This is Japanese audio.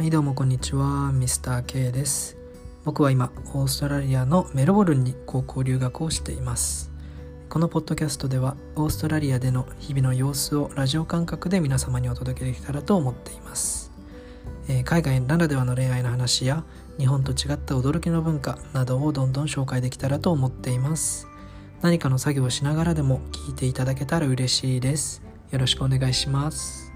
はいどうもこんにちはミスター K です。僕は今オーストラリアのメルボルンに高校留学をしています。このポッドキャストではオーストラリアでの日々の様子をラジオ感覚で皆様にお届けできたらと思っています、えー海外ならではの恋愛の話や日本と違った驚きの文化などをどんどん紹介できたらと思っています。何かの作業をしながらでも聞いていただけたら嬉しいです。よろしくお願いします。